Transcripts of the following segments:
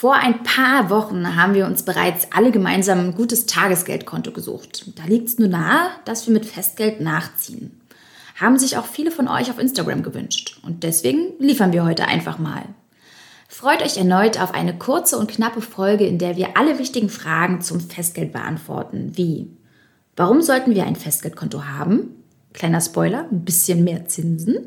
Vor ein paar Wochen haben wir uns bereits alle gemeinsam ein gutes Tagesgeldkonto gesucht. Da liegt es nur nahe, dass wir mit Festgeld nachziehen. Haben sich auch viele von euch auf Instagram gewünscht. Und deswegen liefern wir heute einfach mal. Freut euch erneut auf eine kurze und knappe Folge, in der wir alle wichtigen Fragen zum Festgeld beantworten, wie Warum sollten wir ein Festgeldkonto haben? Kleiner Spoiler, ein bisschen mehr Zinsen.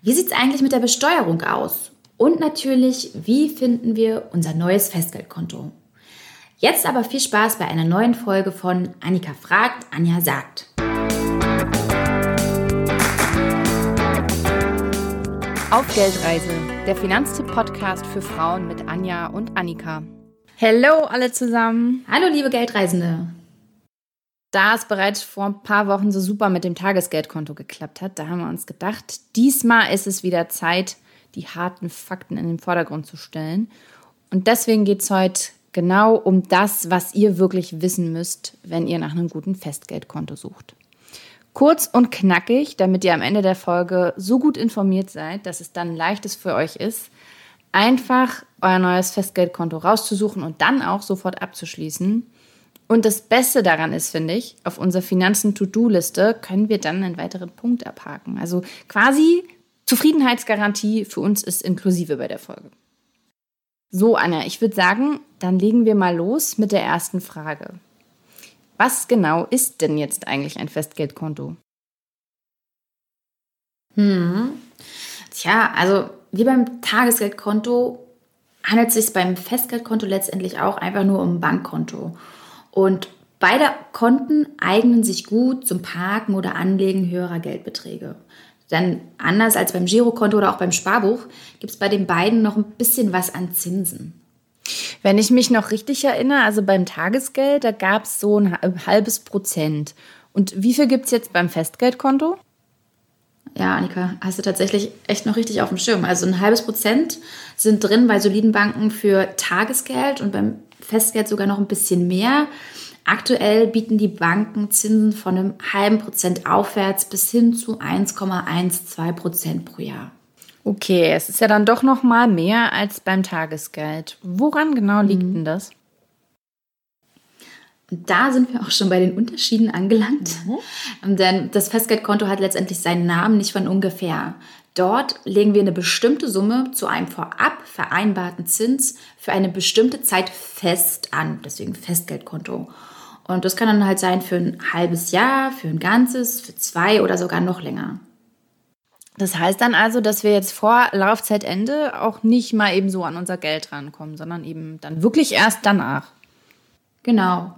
Wie sieht es eigentlich mit der Besteuerung aus? Und natürlich, wie finden wir unser neues Festgeldkonto? Jetzt aber viel Spaß bei einer neuen Folge von Annika fragt, Anja sagt. Auf Geldreise, der Finanztipp-Podcast für Frauen mit Anja und Annika. Hallo alle zusammen. Hallo liebe Geldreisende. Da es bereits vor ein paar Wochen so super mit dem Tagesgeldkonto geklappt hat, da haben wir uns gedacht, diesmal ist es wieder Zeit, die harten Fakten in den Vordergrund zu stellen. Und deswegen geht es heute genau um das, was ihr wirklich wissen müsst, wenn ihr nach einem guten Festgeldkonto sucht. Kurz und knackig, damit ihr am Ende der Folge so gut informiert seid, dass es dann leichtes für euch ist, einfach euer neues Festgeldkonto rauszusuchen und dann auch sofort abzuschließen. Und das Beste daran ist, finde ich, auf unserer Finanzen-To-Do-Liste können wir dann einen weiteren Punkt abhaken. Also quasi Zufriedenheitsgarantie für uns ist inklusive bei der Folge. So, Anna, ich würde sagen, dann legen wir mal los mit der ersten Frage. Was genau ist denn jetzt eigentlich ein Festgeldkonto? Hm. Tja, also wie beim Tagesgeldkonto handelt es sich beim Festgeldkonto letztendlich auch einfach nur um ein Bankkonto. Und beide Konten eignen sich gut zum Parken oder Anlegen höherer Geldbeträge. Denn anders als beim Girokonto oder auch beim Sparbuch gibt es bei den beiden noch ein bisschen was an Zinsen. Wenn ich mich noch richtig erinnere, also beim Tagesgeld, da gab es so ein halbes Prozent. Und wie viel gibt es jetzt beim Festgeldkonto? Ja, Annika, hast du tatsächlich echt noch richtig auf dem Schirm. Also ein halbes Prozent sind drin bei soliden Banken für Tagesgeld und beim Festgeld sogar noch ein bisschen mehr. Aktuell bieten die Banken Zinsen von einem halben Prozent aufwärts bis hin zu 1,12 Prozent pro Jahr. Okay, es ist ja dann doch noch mal mehr als beim Tagesgeld. Woran genau liegt mhm. denn das? Da sind wir auch schon bei den Unterschieden angelangt. Mhm. Denn das Festgeldkonto hat letztendlich seinen Namen nicht von ungefähr. Dort legen wir eine bestimmte Summe zu einem vorab vereinbarten Zins für eine bestimmte Zeit fest an, deswegen Festgeldkonto. Und das kann dann halt sein für ein halbes Jahr, für ein ganzes, für zwei oder sogar noch länger. Das heißt dann also, dass wir jetzt vor Laufzeitende auch nicht mal eben so an unser Geld rankommen, sondern eben dann wirklich erst danach. Genau.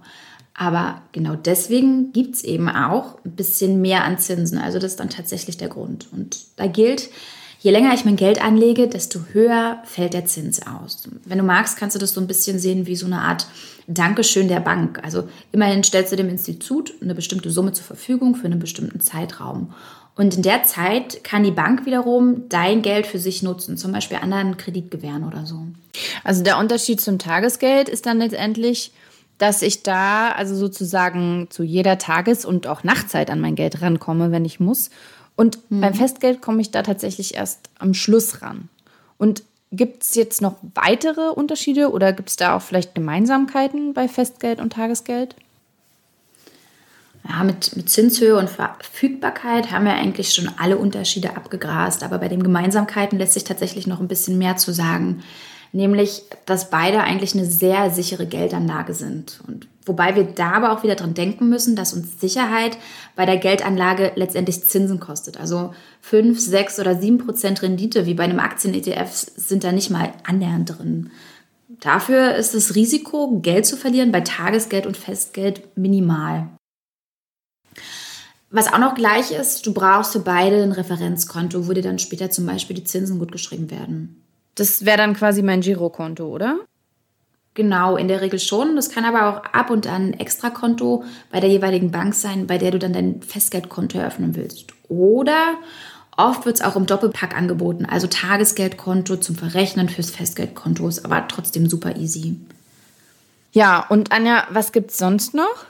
Aber genau deswegen gibt es eben auch ein bisschen mehr an Zinsen. Also das ist dann tatsächlich der Grund. Und da gilt, je länger ich mein Geld anlege, desto höher fällt der Zins aus. Wenn du magst, kannst du das so ein bisschen sehen wie so eine Art Dankeschön der Bank. Also immerhin stellst du dem Institut eine bestimmte Summe zur Verfügung für einen bestimmten Zeitraum. Und in der Zeit kann die Bank wiederum dein Geld für sich nutzen, zum Beispiel anderen Kredit gewähren oder so. Also der Unterschied zum Tagesgeld ist dann letztendlich, dass ich da also sozusagen zu jeder Tages- und auch Nachtzeit an mein Geld rankomme, wenn ich muss. Und mhm. beim Festgeld komme ich da tatsächlich erst am Schluss ran. Und gibt es jetzt noch weitere Unterschiede oder gibt es da auch vielleicht Gemeinsamkeiten bei Festgeld und Tagesgeld? Ja, mit, mit Zinshöhe und Verfügbarkeit haben wir eigentlich schon alle Unterschiede abgegrast. Aber bei den Gemeinsamkeiten lässt sich tatsächlich noch ein bisschen mehr zu sagen nämlich dass beide eigentlich eine sehr sichere Geldanlage sind. Und wobei wir da aber auch wieder dran denken müssen, dass uns Sicherheit bei der Geldanlage letztendlich Zinsen kostet. Also 5, 6 oder 7 Prozent Rendite wie bei einem Aktien-ETF sind da nicht mal annähernd drin. Dafür ist das Risiko, Geld zu verlieren, bei Tagesgeld und Festgeld minimal. Was auch noch gleich ist, du brauchst für beide ein Referenzkonto, wo dir dann später zum Beispiel die Zinsen gut geschrieben werden. Das wäre dann quasi mein Girokonto, oder? Genau, in der Regel schon. Das kann aber auch ab und an ein Extrakonto bei der jeweiligen Bank sein, bei der du dann dein Festgeldkonto eröffnen willst. Oder oft wird es auch im Doppelpack angeboten, also Tagesgeldkonto zum Verrechnen fürs Festgeldkonto, ist aber trotzdem super easy. Ja, und Anja, was gibt es sonst noch?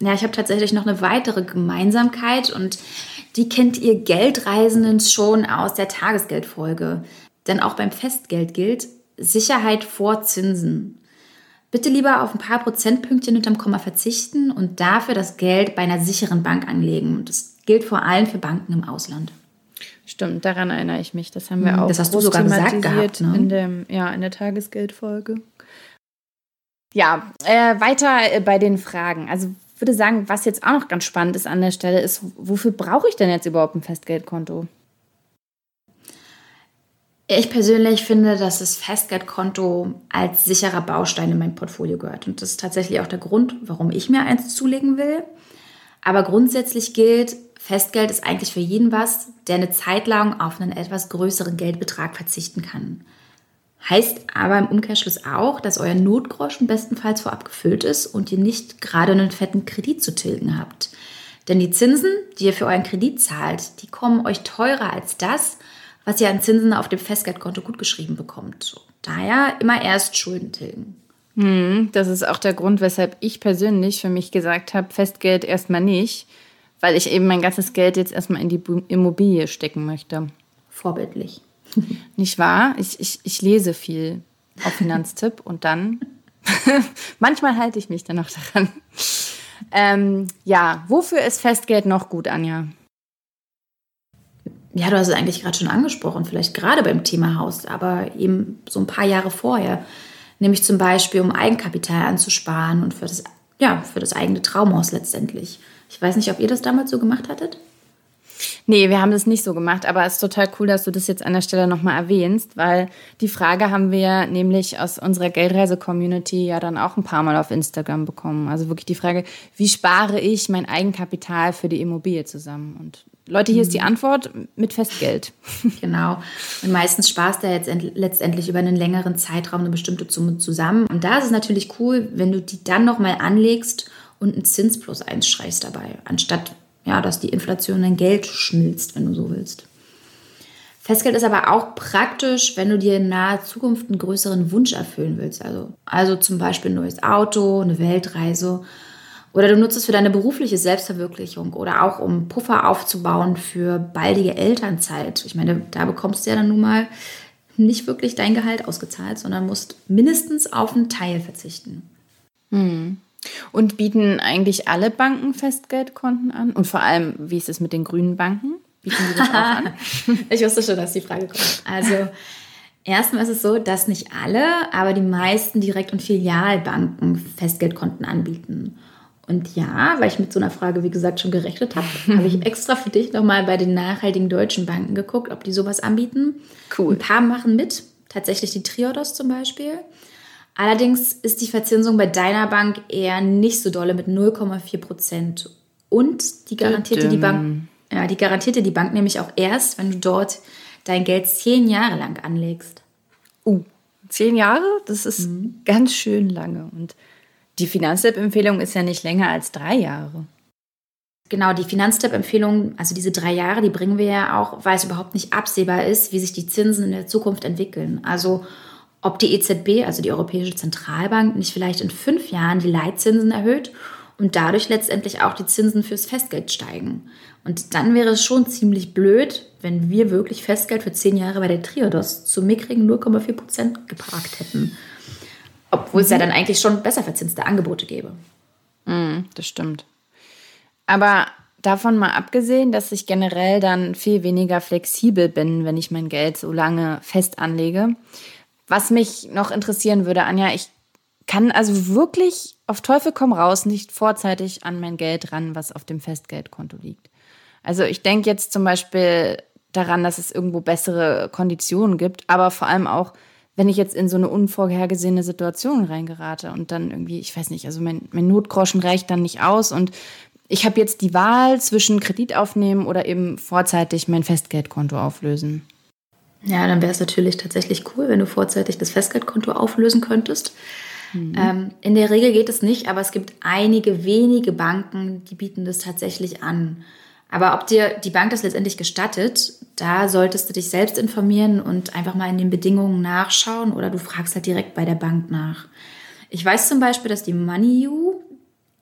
Ja, ich habe tatsächlich noch eine weitere Gemeinsamkeit und die kennt ihr Geldreisenden schon aus der Tagesgeldfolge. Denn auch beim Festgeld gilt, Sicherheit vor Zinsen. Bitte lieber auf ein paar Prozentpünktchen hinterm Komma verzichten und dafür das Geld bei einer sicheren Bank anlegen. Und das gilt vor allem für Banken im Ausland. Stimmt, daran erinnere ich mich. Das haben wir hm, auch das hast du sogar gesagt gehabt, ne? in, dem, ja, in der Tagesgeldfolge. Ja, äh, weiter äh, bei den Fragen. Also würde sagen, was jetzt auch noch ganz spannend ist an der Stelle, ist, wofür brauche ich denn jetzt überhaupt ein Festgeldkonto? Ich persönlich finde, dass das Festgeldkonto als sicherer Baustein in mein Portfolio gehört. Und das ist tatsächlich auch der Grund, warum ich mir eins zulegen will. Aber grundsätzlich gilt, Festgeld ist eigentlich für jeden was, der eine Zeit lang auf einen etwas größeren Geldbetrag verzichten kann. Heißt aber im Umkehrschluss auch, dass euer Notgroschen bestenfalls vorab gefüllt ist und ihr nicht gerade einen fetten Kredit zu tilgen habt. Denn die Zinsen, die ihr für euren Kredit zahlt, die kommen euch teurer als das, was ihr an Zinsen auf dem Festgeldkonto gutgeschrieben bekommt. Daher immer erst Schulden tilgen. Hm, das ist auch der Grund, weshalb ich persönlich für mich gesagt habe, Festgeld erstmal nicht, weil ich eben mein ganzes Geld jetzt erstmal in die Immobilie stecken möchte. Vorbildlich. Nicht wahr? Ich, ich, ich lese viel auf Finanztipp und dann, manchmal halte ich mich dann auch daran. Ähm, ja, wofür ist Festgeld noch gut, Anja? Ja, du hast es eigentlich gerade schon angesprochen, vielleicht gerade beim Thema Haus, aber eben so ein paar Jahre vorher nämlich zum Beispiel um Eigenkapital anzusparen und für das, ja, für das eigene Traumhaus letztendlich. Ich weiß nicht, ob ihr das damals so gemacht hattet? Nee, wir haben das nicht so gemacht, aber es ist total cool, dass du das jetzt an der Stelle nochmal erwähnst, weil die Frage haben wir nämlich aus unserer Geldreise-Community ja dann auch ein paar Mal auf Instagram bekommen. Also wirklich die Frage, wie spare ich mein Eigenkapital für die Immobilie zusammen? Und Leute, hier ist die mhm. Antwort mit Festgeld. Genau. Und meistens sparst du jetzt letztendlich über einen längeren Zeitraum eine bestimmte Summe zusammen. Und da ist es natürlich cool, wenn du die dann nochmal anlegst und einen Zins plus eins schreist dabei, anstatt ja, dass die Inflation dein Geld schmilzt, wenn du so willst. Festgeld ist aber auch praktisch, wenn du dir in naher Zukunft einen größeren Wunsch erfüllen willst. Also, also zum Beispiel ein neues Auto, eine Weltreise oder du nutzt es für deine berufliche Selbstverwirklichung oder auch um Puffer aufzubauen für baldige Elternzeit. Ich meine, da bekommst du ja dann nun mal nicht wirklich dein Gehalt ausgezahlt, sondern musst mindestens auf einen Teil verzichten. Hm. Und bieten eigentlich alle Banken Festgeldkonten an? Und vor allem, wie ist es mit den grünen Banken? Bieten die das auch an? ich wusste schon, dass die Frage kommt. Also, erstmal ist es so, dass nicht alle, aber die meisten Direkt- und Filialbanken Festgeldkonten anbieten. Und ja, weil ich mit so einer Frage, wie gesagt, schon gerechnet habe, habe ich extra für dich nochmal bei den nachhaltigen deutschen Banken geguckt, ob die sowas anbieten. Cool. Ein paar machen mit, tatsächlich die Triodos zum Beispiel. Allerdings ist die Verzinsung bei deiner Bank eher nicht so dolle mit 0,4 Prozent. Und die garantierte die Bank, ja, die garantierte die Bank nämlich auch erst, wenn du dort dein Geld zehn Jahre lang anlegst. Uh, zehn Jahre? Das ist mhm. ganz schön lange. Und die Finanztipp-Empfehlung ist ja nicht länger als drei Jahre. Genau, die Finanztipp-Empfehlung, also diese drei Jahre, die bringen wir ja auch, weil es überhaupt nicht absehbar ist, wie sich die Zinsen in der Zukunft entwickeln. Also ob die EZB, also die Europäische Zentralbank, nicht vielleicht in fünf Jahren die Leitzinsen erhöht und dadurch letztendlich auch die Zinsen fürs Festgeld steigen. Und dann wäre es schon ziemlich blöd, wenn wir wirklich Festgeld für zehn Jahre bei der Triodos zu mickrigen 0,4 Prozent geparkt hätten. Obwohl es ja mhm. dann eigentlich schon besser verzinste Angebote gäbe. Mm, das stimmt. Aber davon mal abgesehen, dass ich generell dann viel weniger flexibel bin, wenn ich mein Geld so lange fest anlege. Was mich noch interessieren würde, Anja, ich kann also wirklich auf Teufel komm raus nicht vorzeitig an mein Geld ran, was auf dem Festgeldkonto liegt. Also ich denke jetzt zum Beispiel daran, dass es irgendwo bessere Konditionen gibt, aber vor allem auch, wenn ich jetzt in so eine unvorhergesehene Situation reingerate und dann irgendwie, ich weiß nicht, also mein, mein Notgroschen reicht dann nicht aus und ich habe jetzt die Wahl zwischen Kredit aufnehmen oder eben vorzeitig mein Festgeldkonto auflösen. Ja, dann wäre es natürlich tatsächlich cool, wenn du vorzeitig das Festgeldkonto auflösen könntest. Mhm. Ähm, in der Regel geht es nicht, aber es gibt einige wenige Banken, die bieten das tatsächlich an. Aber ob dir die Bank das letztendlich gestattet, da solltest du dich selbst informieren und einfach mal in den Bedingungen nachschauen oder du fragst halt direkt bei der Bank nach. Ich weiß zum Beispiel, dass die MoneyU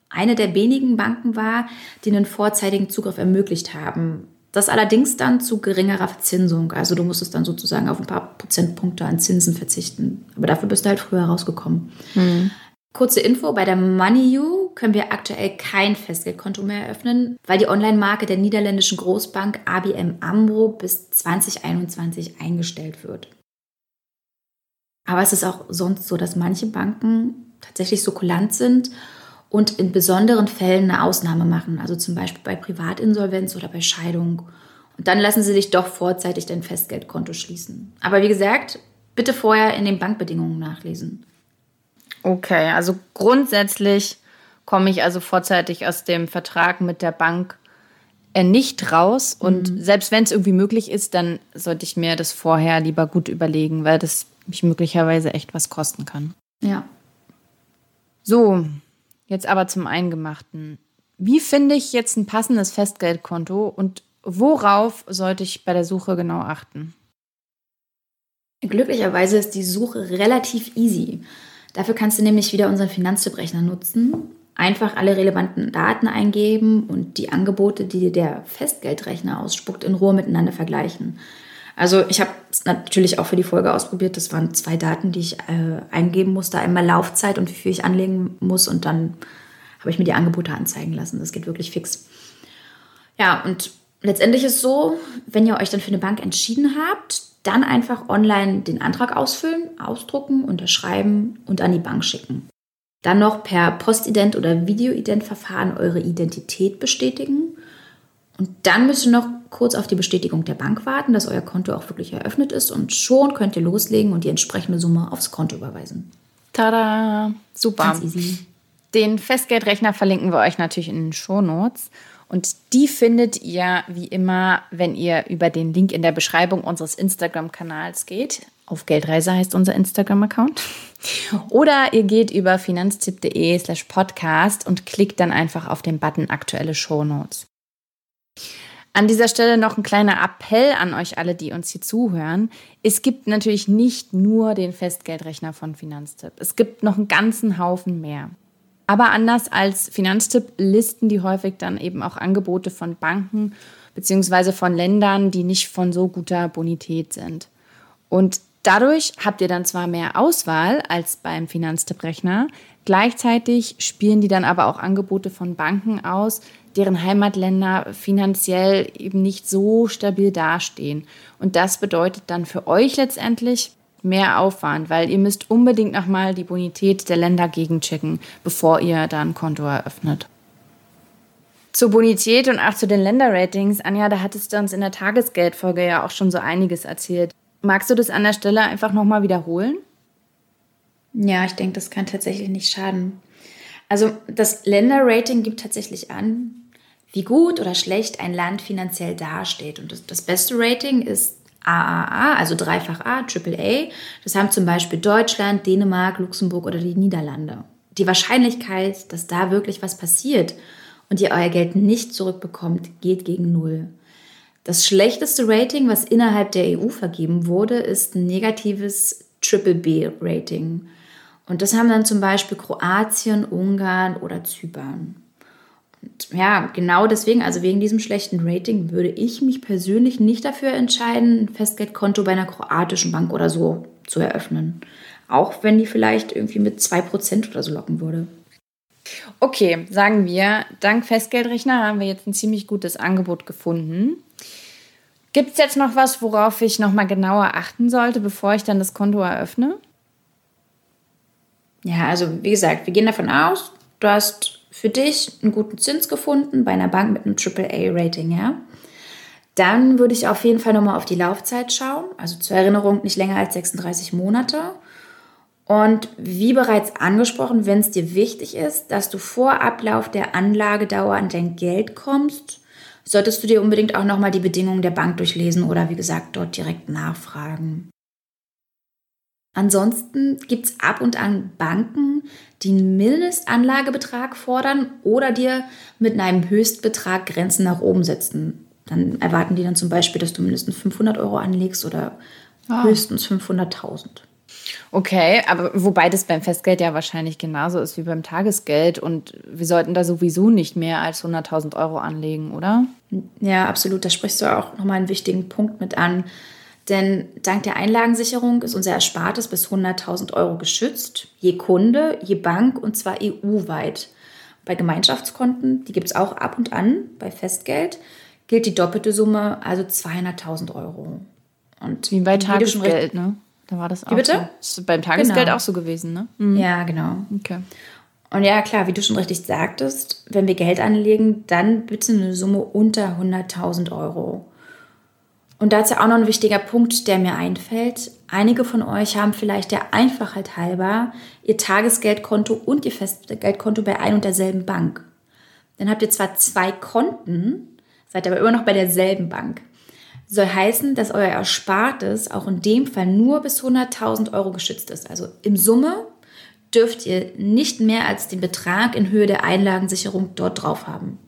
eine der wenigen Banken war, die einen vorzeitigen Zugriff ermöglicht haben. Das allerdings dann zu geringerer Verzinsung. Also du musstest dann sozusagen auf ein paar Prozentpunkte an Zinsen verzichten. Aber dafür bist du halt früher rausgekommen. Mhm. Kurze Info, bei der MoneyU können wir aktuell kein Festgeldkonto mehr eröffnen, weil die Online-Marke der niederländischen Großbank ABM AMRO bis 2021 eingestellt wird. Aber es ist auch sonst so, dass manche Banken tatsächlich so kulant sind und in besonderen Fällen eine Ausnahme machen, also zum Beispiel bei Privatinsolvenz oder bei Scheidung. Und dann lassen sie dich doch vorzeitig dein Festgeldkonto schließen. Aber wie gesagt, bitte vorher in den Bankbedingungen nachlesen. Okay, also grundsätzlich komme ich also vorzeitig aus dem Vertrag mit der Bank äh, nicht raus. Und mhm. selbst wenn es irgendwie möglich ist, dann sollte ich mir das vorher lieber gut überlegen, weil das mich möglicherweise echt was kosten kann. Ja. So, jetzt aber zum Eingemachten. Wie finde ich jetzt ein passendes Festgeldkonto und worauf sollte ich bei der Suche genau achten? Glücklicherweise ist die Suche relativ easy. Dafür kannst du nämlich wieder unseren Finanztipprechner nutzen. Einfach alle relevanten Daten eingeben und die Angebote, die der Festgeldrechner ausspuckt, in Ruhe miteinander vergleichen. Also ich habe es natürlich auch für die Folge ausprobiert. Das waren zwei Daten, die ich äh, eingeben musste. Einmal Laufzeit und wie viel ich anlegen muss. Und dann habe ich mir die Angebote anzeigen lassen. Das geht wirklich fix. Ja, und letztendlich ist es so, wenn ihr euch dann für eine Bank entschieden habt, dann einfach online den Antrag ausfüllen, ausdrucken, unterschreiben und an die Bank schicken. Dann noch per Postident- oder Videoident-Verfahren eure Identität bestätigen. Und dann müsst ihr noch kurz auf die Bestätigung der Bank warten, dass euer Konto auch wirklich eröffnet ist und schon könnt ihr loslegen und die entsprechende Summe aufs Konto überweisen. Tada! Super. Den Festgeldrechner verlinken wir euch natürlich in den Shownotes. Und die findet ihr wie immer, wenn ihr über den Link in der Beschreibung unseres Instagram-Kanals geht. Auf Geldreise heißt unser Instagram-Account. Oder ihr geht über finanztipp.de slash podcast und klickt dann einfach auf den Button aktuelle Shownotes. An dieser Stelle noch ein kleiner Appell an euch alle, die uns hier zuhören. Es gibt natürlich nicht nur den Festgeldrechner von Finanztipp. Es gibt noch einen ganzen Haufen mehr. Aber anders als Finanztipp listen die häufig dann eben auch Angebote von Banken beziehungsweise von Ländern, die nicht von so guter Bonität sind. Und dadurch habt ihr dann zwar mehr Auswahl als beim Finanztipprechner, gleichzeitig spielen die dann aber auch Angebote von Banken aus, deren Heimatländer finanziell eben nicht so stabil dastehen. Und das bedeutet dann für euch letztendlich, mehr Aufwand, weil ihr müsst unbedingt nochmal die Bonität der Länder gegenchecken, bevor ihr da ein Konto eröffnet. Zur Bonität und auch zu den Länderratings, Anja, da hattest du uns in der Tagesgeldfolge ja auch schon so einiges erzählt. Magst du das an der Stelle einfach nochmal wiederholen? Ja, ich denke, das kann tatsächlich nicht schaden. Also das Länderrating gibt tatsächlich an, wie gut oder schlecht ein Land finanziell dasteht. Und das, das beste Rating ist AAA, also dreifach A, AAA. Das haben zum Beispiel Deutschland, Dänemark, Luxemburg oder die Niederlande. Die Wahrscheinlichkeit, dass da wirklich was passiert und ihr euer Geld nicht zurückbekommt, geht gegen Null. Das schlechteste Rating, was innerhalb der EU vergeben wurde, ist ein negatives Triple B-Rating. Und das haben dann zum Beispiel Kroatien, Ungarn oder Zypern. Und ja, genau deswegen, also wegen diesem schlechten Rating, würde ich mich persönlich nicht dafür entscheiden, ein Festgeldkonto bei einer kroatischen Bank oder so zu eröffnen. Auch wenn die vielleicht irgendwie mit 2% oder so locken würde. Okay, sagen wir, dank Festgeldrechner haben wir jetzt ein ziemlich gutes Angebot gefunden. Gibt es jetzt noch was, worauf ich nochmal genauer achten sollte, bevor ich dann das Konto eröffne? Ja, also wie gesagt, wir gehen davon aus, du hast für dich einen guten Zins gefunden bei einer Bank mit einem AAA-Rating, ja? Dann würde ich auf jeden Fall nochmal auf die Laufzeit schauen. Also zur Erinnerung nicht länger als 36 Monate. Und wie bereits angesprochen, wenn es dir wichtig ist, dass du vor Ablauf der Anlagedauer an dein Geld kommst, solltest du dir unbedingt auch nochmal die Bedingungen der Bank durchlesen oder wie gesagt dort direkt nachfragen. Ansonsten gibt es ab und an Banken, die einen Mindestanlagebetrag fordern oder dir mit einem Höchstbetrag Grenzen nach oben setzen. Dann erwarten die dann zum Beispiel, dass du mindestens 500 Euro anlegst oder ah. höchstens 500.000. Okay, aber wobei das beim Festgeld ja wahrscheinlich genauso ist wie beim Tagesgeld und wir sollten da sowieso nicht mehr als 100.000 Euro anlegen, oder? Ja, absolut. Da sprichst du auch nochmal einen wichtigen Punkt mit an. Denn dank der Einlagensicherung ist unser Erspartes bis 100.000 Euro geschützt, je Kunde, je Bank und zwar EU-weit. Bei Gemeinschaftskonten, die gibt es auch ab und an, bei Festgeld gilt die doppelte Summe, also 200.000 Euro. Und wie bei Tagesgeld, ne? Da war das auch. Wie bitte? So. Ist beim Tagesgeld genau. auch so gewesen, ne? Mhm. Ja, genau. Okay. Und ja, klar, wie du schon richtig sagtest, wenn wir Geld anlegen, dann bitte eine Summe unter 100.000 Euro. Und dazu auch noch ein wichtiger Punkt, der mir einfällt. Einige von euch haben vielleicht der Einfachheit halber ihr Tagesgeldkonto und ihr Festgeldkonto bei ein und derselben Bank. Dann habt ihr zwar zwei Konten, seid aber immer noch bei derselben Bank soll heißen, dass euer Erspartes auch in dem Fall nur bis 100.000 Euro geschützt ist. Also im Summe dürft ihr nicht mehr als den Betrag in Höhe der Einlagensicherung dort drauf haben.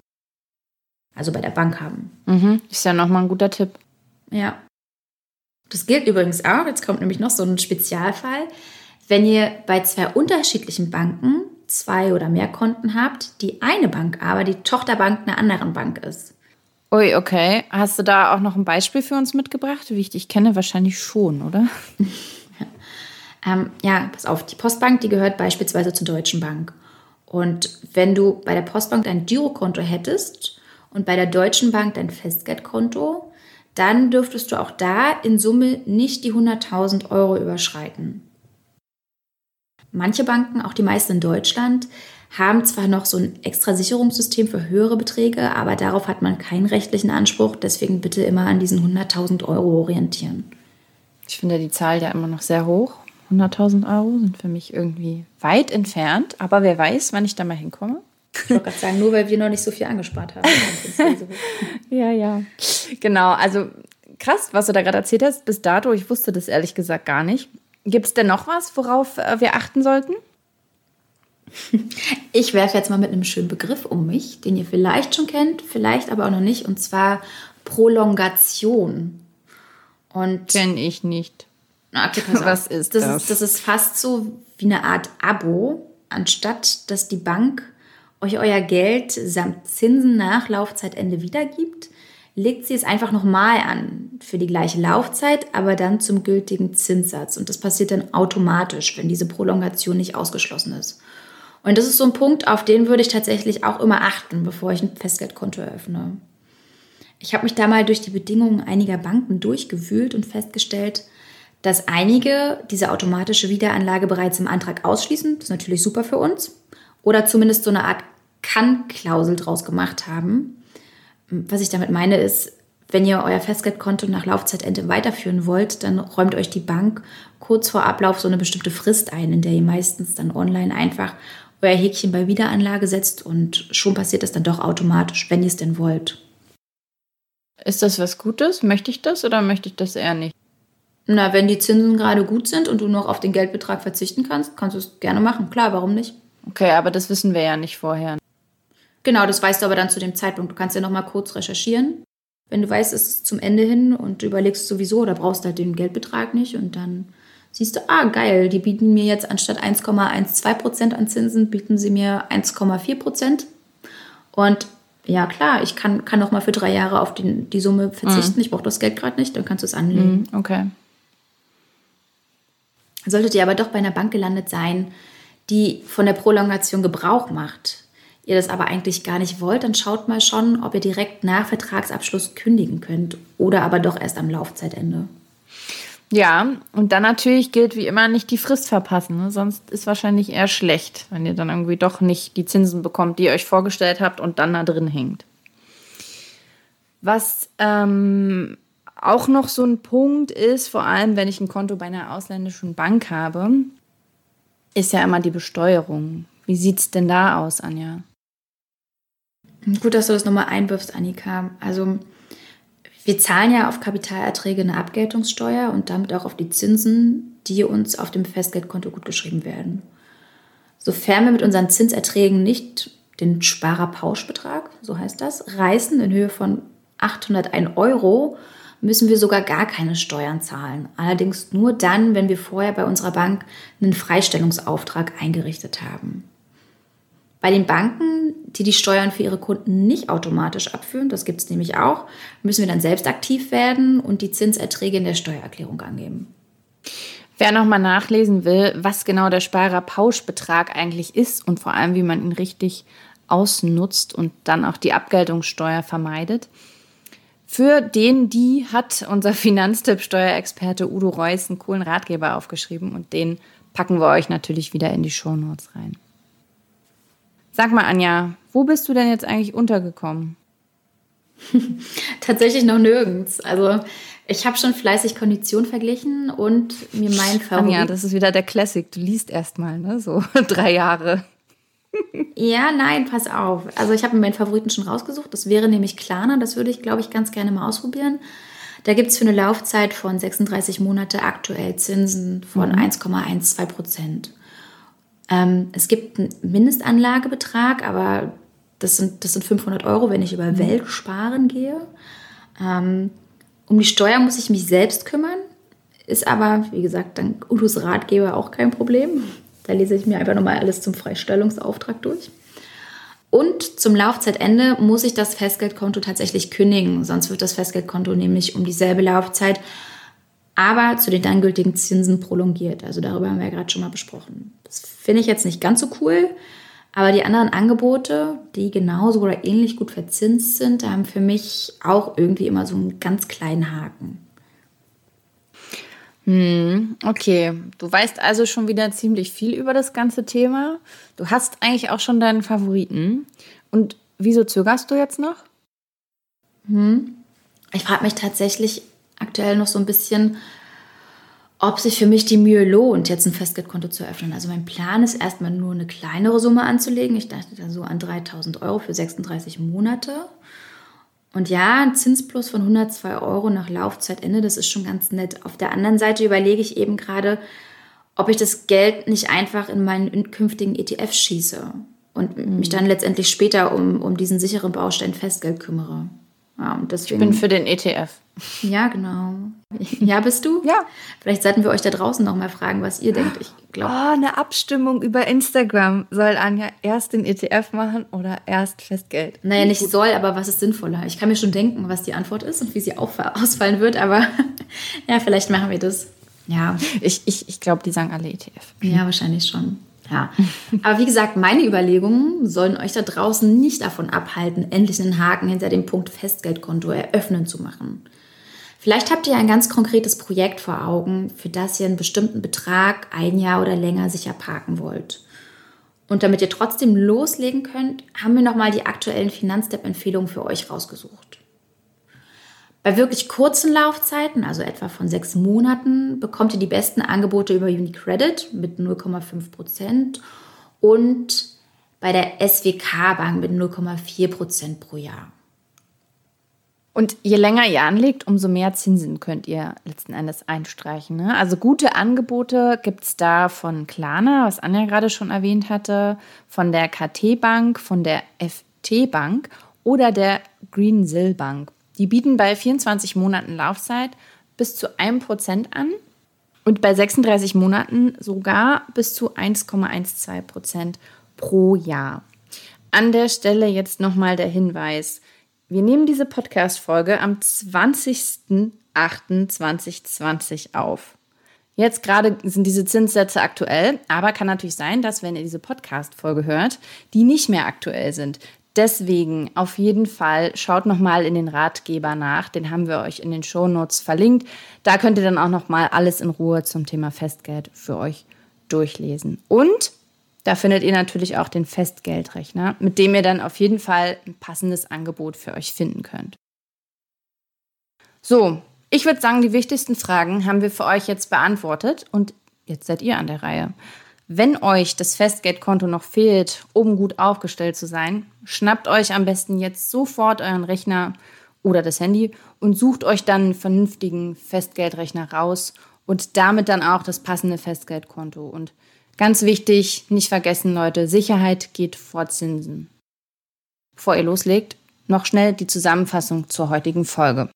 Also bei der Bank haben. Mhm. Ist ja nochmal ein guter Tipp. Ja. Das gilt übrigens auch, jetzt kommt nämlich noch so ein Spezialfall, wenn ihr bei zwei unterschiedlichen Banken zwei oder mehr Konten habt, die eine Bank aber die Tochterbank einer anderen Bank ist. Ui, okay. Hast du da auch noch ein Beispiel für uns mitgebracht? Wie ich dich kenne, wahrscheinlich schon, oder? ähm, ja, pass auf. Die Postbank, die gehört beispielsweise zur Deutschen Bank. Und wenn du bei der Postbank dein Girokonto hättest und bei der Deutschen Bank dein Festgeldkonto, dann dürftest du auch da in Summe nicht die 100.000 Euro überschreiten. Manche Banken, auch die meisten in Deutschland, haben zwar noch so ein extra Sicherungssystem für höhere Beträge, aber darauf hat man keinen rechtlichen Anspruch. Deswegen bitte immer an diesen 100.000 Euro orientieren. Ich finde die Zahl ja immer noch sehr hoch. 100.000 Euro sind für mich irgendwie weit entfernt, aber wer weiß, wann ich da mal hinkomme. Ich wollte gerade sagen, nur weil wir noch nicht so viel angespart haben. ja, ja. Genau, also krass, was du da gerade erzählt hast. Bis dato, ich wusste das ehrlich gesagt gar nicht. Gibt es denn noch was, worauf äh, wir achten sollten? Ich werfe jetzt mal mit einem schönen Begriff um mich, den ihr vielleicht schon kennt, vielleicht aber auch noch nicht, und zwar Prolongation. Und Kenn ich nicht. Okay, pass Was ist das? Das ist, das ist fast so wie eine Art Abo, anstatt dass die Bank euch euer Geld samt Zinsen nach Laufzeitende wiedergibt, legt sie es einfach nochmal an für die gleiche Laufzeit, aber dann zum gültigen Zinssatz. Und das passiert dann automatisch, wenn diese Prolongation nicht ausgeschlossen ist. Und das ist so ein Punkt, auf den würde ich tatsächlich auch immer achten, bevor ich ein Festgeldkonto eröffne. Ich habe mich da mal durch die Bedingungen einiger Banken durchgewühlt und festgestellt, dass einige diese automatische Wiederanlage bereits im Antrag ausschließen. Das ist natürlich super für uns. Oder zumindest so eine Art Kann-Klausel draus gemacht haben. Was ich damit meine ist, wenn ihr euer Festgeldkonto nach Laufzeitende weiterführen wollt, dann räumt euch die Bank kurz vor Ablauf so eine bestimmte Frist ein, in der ihr meistens dann online einfach euer Häkchen bei Wiederanlage setzt und schon passiert das dann doch automatisch, wenn ihr es denn wollt. Ist das was Gutes? Möchte ich das oder möchte ich das eher nicht? Na, wenn die Zinsen gerade gut sind und du noch auf den Geldbetrag verzichten kannst, kannst du es gerne machen. Klar, warum nicht? Okay, aber das wissen wir ja nicht vorher. Genau, das weißt du aber dann zu dem Zeitpunkt. Du kannst ja noch mal kurz recherchieren. Wenn du weißt, es ist zum Ende hin und du überlegst sowieso oder brauchst halt den Geldbetrag nicht und dann siehst du, ah, geil, die bieten mir jetzt anstatt 1,12 Prozent an Zinsen, bieten sie mir 1,4 Prozent. Und ja, klar, ich kann, kann noch mal für drei Jahre auf die, die Summe verzichten. Mhm. Ich brauche das Geld gerade nicht, dann kannst du es anlegen. Mhm, okay. Solltet ihr aber doch bei einer Bank gelandet sein, die von der Prolongation Gebrauch macht, ihr das aber eigentlich gar nicht wollt, dann schaut mal schon, ob ihr direkt nach Vertragsabschluss kündigen könnt oder aber doch erst am Laufzeitende. Ja, und dann natürlich gilt wie immer nicht die Frist verpassen. Ne? Sonst ist wahrscheinlich eher schlecht, wenn ihr dann irgendwie doch nicht die Zinsen bekommt, die ihr euch vorgestellt habt und dann da drin hängt. Was ähm, auch noch so ein Punkt ist, vor allem wenn ich ein Konto bei einer ausländischen Bank habe, ist ja immer die Besteuerung. Wie sieht es denn da aus, Anja? Gut, dass du das nochmal einwirfst, Annika. Also wir zahlen ja auf Kapitalerträge eine Abgeltungssteuer und damit auch auf die Zinsen, die uns auf dem Festgeldkonto gutgeschrieben werden. Sofern wir mit unseren Zinserträgen nicht den Sparerpauschbetrag, so heißt das, reißen in Höhe von 801 Euro, müssen wir sogar gar keine Steuern zahlen. Allerdings nur dann, wenn wir vorher bei unserer Bank einen Freistellungsauftrag eingerichtet haben. Bei den Banken, die die Steuern für ihre Kunden nicht automatisch abführen, das gibt es nämlich auch, müssen wir dann selbst aktiv werden und die Zinserträge in der Steuererklärung angeben. Wer nochmal nachlesen will, was genau der Sparerpauschbetrag eigentlich ist und vor allem, wie man ihn richtig ausnutzt und dann auch die Abgeltungssteuer vermeidet, für den, die hat unser Finanztipp-Steuerexperte Udo Reuss einen coolen Ratgeber aufgeschrieben und den packen wir euch natürlich wieder in die Shownotes rein. Sag mal, Anja, wo bist du denn jetzt eigentlich untergekommen? Tatsächlich noch nirgends. Also ich habe schon fleißig Kondition verglichen und mir mein Favorit... Anja, das ist wieder der Classic. Du liest erstmal, ne? So drei Jahre. ja, nein, pass auf. Also ich habe mir meinen Favoriten schon rausgesucht. Das wäre nämlich Klarna. Das würde ich, glaube ich, ganz gerne mal ausprobieren. Da gibt es für eine Laufzeit von 36 Monate aktuell Zinsen von mhm. 1,12 Prozent. Ähm, es gibt einen Mindestanlagebetrag, aber das sind, das sind 500 Euro, wenn ich über mhm. Welt sparen gehe. Ähm, um die Steuer muss ich mich selbst kümmern, ist aber, wie gesagt, dank Udos Ratgeber auch kein Problem. Da lese ich mir einfach nochmal alles zum Freistellungsauftrag durch. Und zum Laufzeitende muss ich das Festgeldkonto tatsächlich kündigen, sonst wird das Festgeldkonto nämlich um dieselbe Laufzeit aber zu den dann gültigen Zinsen prolongiert. Also darüber haben wir ja gerade schon mal besprochen. Das finde ich jetzt nicht ganz so cool, aber die anderen Angebote, die genauso oder ähnlich gut verzinst sind, haben für mich auch irgendwie immer so einen ganz kleinen Haken. Hm, okay, du weißt also schon wieder ziemlich viel über das ganze Thema. Du hast eigentlich auch schon deinen Favoriten. Und wieso zögerst du jetzt noch? Hm. Ich frage mich tatsächlich, aktuell noch so ein bisschen, ob sich für mich die Mühe lohnt, jetzt ein Festgeldkonto zu öffnen. Also mein Plan ist erstmal nur eine kleinere Summe anzulegen. Ich dachte da so an 3000 Euro für 36 Monate. Und ja, ein Zinsplus von 102 Euro nach Laufzeitende, das ist schon ganz nett. Auf der anderen Seite überlege ich eben gerade, ob ich das Geld nicht einfach in meinen künftigen ETF schieße und mhm. mich dann letztendlich später um, um diesen sicheren Baustein Festgeld kümmere. Ja, und deswegen, ich bin für den ETF. Ja, genau. Ja, bist du? Ja. Vielleicht sollten wir euch da draußen noch mal fragen, was ihr denkt. Ich glaube. Oh, eine Abstimmung über Instagram. Soll Anja erst den ETF machen oder erst Festgeld? Naja, nicht soll, aber was ist sinnvoller? Ich kann mir schon denken, was die Antwort ist und wie sie ausfallen wird, aber ja, vielleicht machen wir das. Ja. Ich, ich, ich glaube, die sagen alle ETF. Ja, wahrscheinlich schon. Ja, aber wie gesagt, meine Überlegungen sollen euch da draußen nicht davon abhalten, endlich einen Haken hinter dem Punkt Festgeldkonto eröffnen zu machen. Vielleicht habt ihr ein ganz konkretes Projekt vor Augen, für das ihr einen bestimmten Betrag ein Jahr oder länger sicher parken wollt. Und damit ihr trotzdem loslegen könnt, haben wir nochmal die aktuellen Finanzstep-Empfehlungen für euch rausgesucht. Bei wirklich kurzen Laufzeiten, also etwa von sechs Monaten, bekommt ihr die besten Angebote über UniCredit mit 0,5 Prozent und bei der SWK Bank mit 0,4 Prozent pro Jahr. Und je länger ihr anlegt, umso mehr Zinsen könnt ihr letzten Endes einstreichen. Ne? Also gute Angebote gibt es da von Klarna, was Anja gerade schon erwähnt hatte, von der KT Bank, von der FT Bank oder der Greensill Bank. Die bieten bei 24 Monaten Laufzeit bis zu 1% an und bei 36 Monaten sogar bis zu 1,12% pro Jahr. An der Stelle jetzt nochmal der Hinweis. Wir nehmen diese Podcast-Folge am 20.08.2020 auf. Jetzt gerade sind diese Zinssätze aktuell, aber kann natürlich sein, dass, wenn ihr diese Podcast-Folge hört, die nicht mehr aktuell sind. Deswegen auf jeden Fall schaut nochmal in den Ratgeber nach. Den haben wir euch in den Shownotes verlinkt. Da könnt ihr dann auch nochmal alles in Ruhe zum Thema Festgeld für euch durchlesen. Und da findet ihr natürlich auch den Festgeldrechner, mit dem ihr dann auf jeden Fall ein passendes Angebot für euch finden könnt. So, ich würde sagen, die wichtigsten Fragen haben wir für euch jetzt beantwortet und jetzt seid ihr an der Reihe. Wenn euch das Festgeldkonto noch fehlt, um gut aufgestellt zu sein, schnappt euch am besten jetzt sofort euren Rechner oder das Handy und sucht euch dann einen vernünftigen Festgeldrechner raus und damit dann auch das passende Festgeldkonto. Und ganz wichtig, nicht vergessen, Leute, Sicherheit geht vor Zinsen. Bevor ihr loslegt, noch schnell die Zusammenfassung zur heutigen Folge.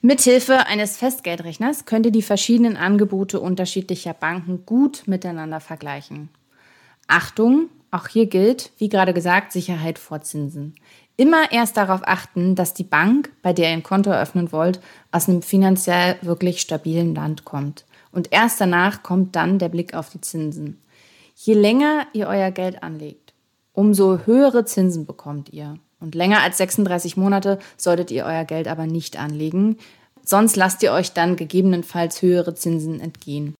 Mithilfe eines Festgeldrechners könnt ihr die verschiedenen Angebote unterschiedlicher Banken gut miteinander vergleichen. Achtung, auch hier gilt, wie gerade gesagt, Sicherheit vor Zinsen. Immer erst darauf achten, dass die Bank, bei der ihr ein Konto eröffnen wollt, aus einem finanziell wirklich stabilen Land kommt. Und erst danach kommt dann der Blick auf die Zinsen. Je länger ihr euer Geld anlegt, umso höhere Zinsen bekommt ihr. Und länger als 36 Monate solltet ihr euer Geld aber nicht anlegen, sonst lasst ihr euch dann gegebenenfalls höhere Zinsen entgehen.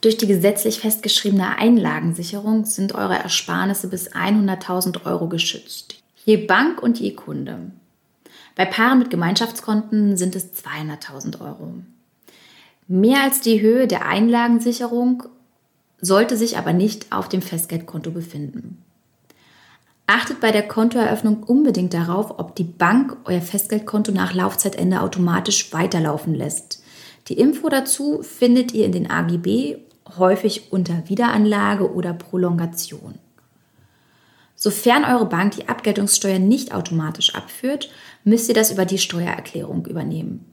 Durch die gesetzlich festgeschriebene Einlagensicherung sind eure Ersparnisse bis 100.000 Euro geschützt. Je Bank und je Kunde. Bei Paaren mit Gemeinschaftskonten sind es 200.000 Euro. Mehr als die Höhe der Einlagensicherung sollte sich aber nicht auf dem Festgeldkonto befinden. Achtet bei der Kontoeröffnung unbedingt darauf, ob die Bank euer Festgeldkonto nach Laufzeitende automatisch weiterlaufen lässt. Die Info dazu findet ihr in den AGB, häufig unter Wiederanlage oder Prolongation. Sofern eure Bank die Abgeltungssteuer nicht automatisch abführt, müsst ihr das über die Steuererklärung übernehmen.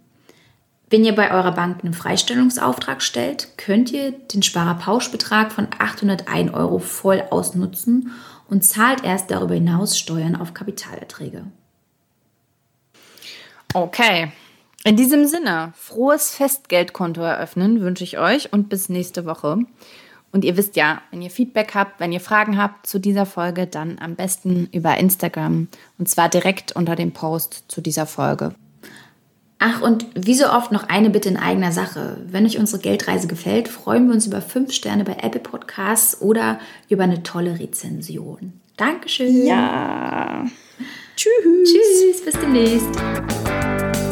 Wenn ihr bei eurer Bank einen Freistellungsauftrag stellt, könnt ihr den Sparerpauschbetrag von 801 Euro voll ausnutzen und zahlt erst darüber hinaus Steuern auf Kapitalerträge. Okay. In diesem Sinne, frohes Festgeldkonto eröffnen wünsche ich euch und bis nächste Woche. Und ihr wisst ja, wenn ihr Feedback habt, wenn ihr Fragen habt zu dieser Folge, dann am besten über Instagram und zwar direkt unter dem Post zu dieser Folge. Ach, und wie so oft noch eine Bitte in eigener Sache. Wenn euch unsere Geldreise gefällt, freuen wir uns über fünf Sterne bei Apple Podcasts oder über eine tolle Rezension. Dankeschön. Ja. Tschüss. Tschüss, bis demnächst.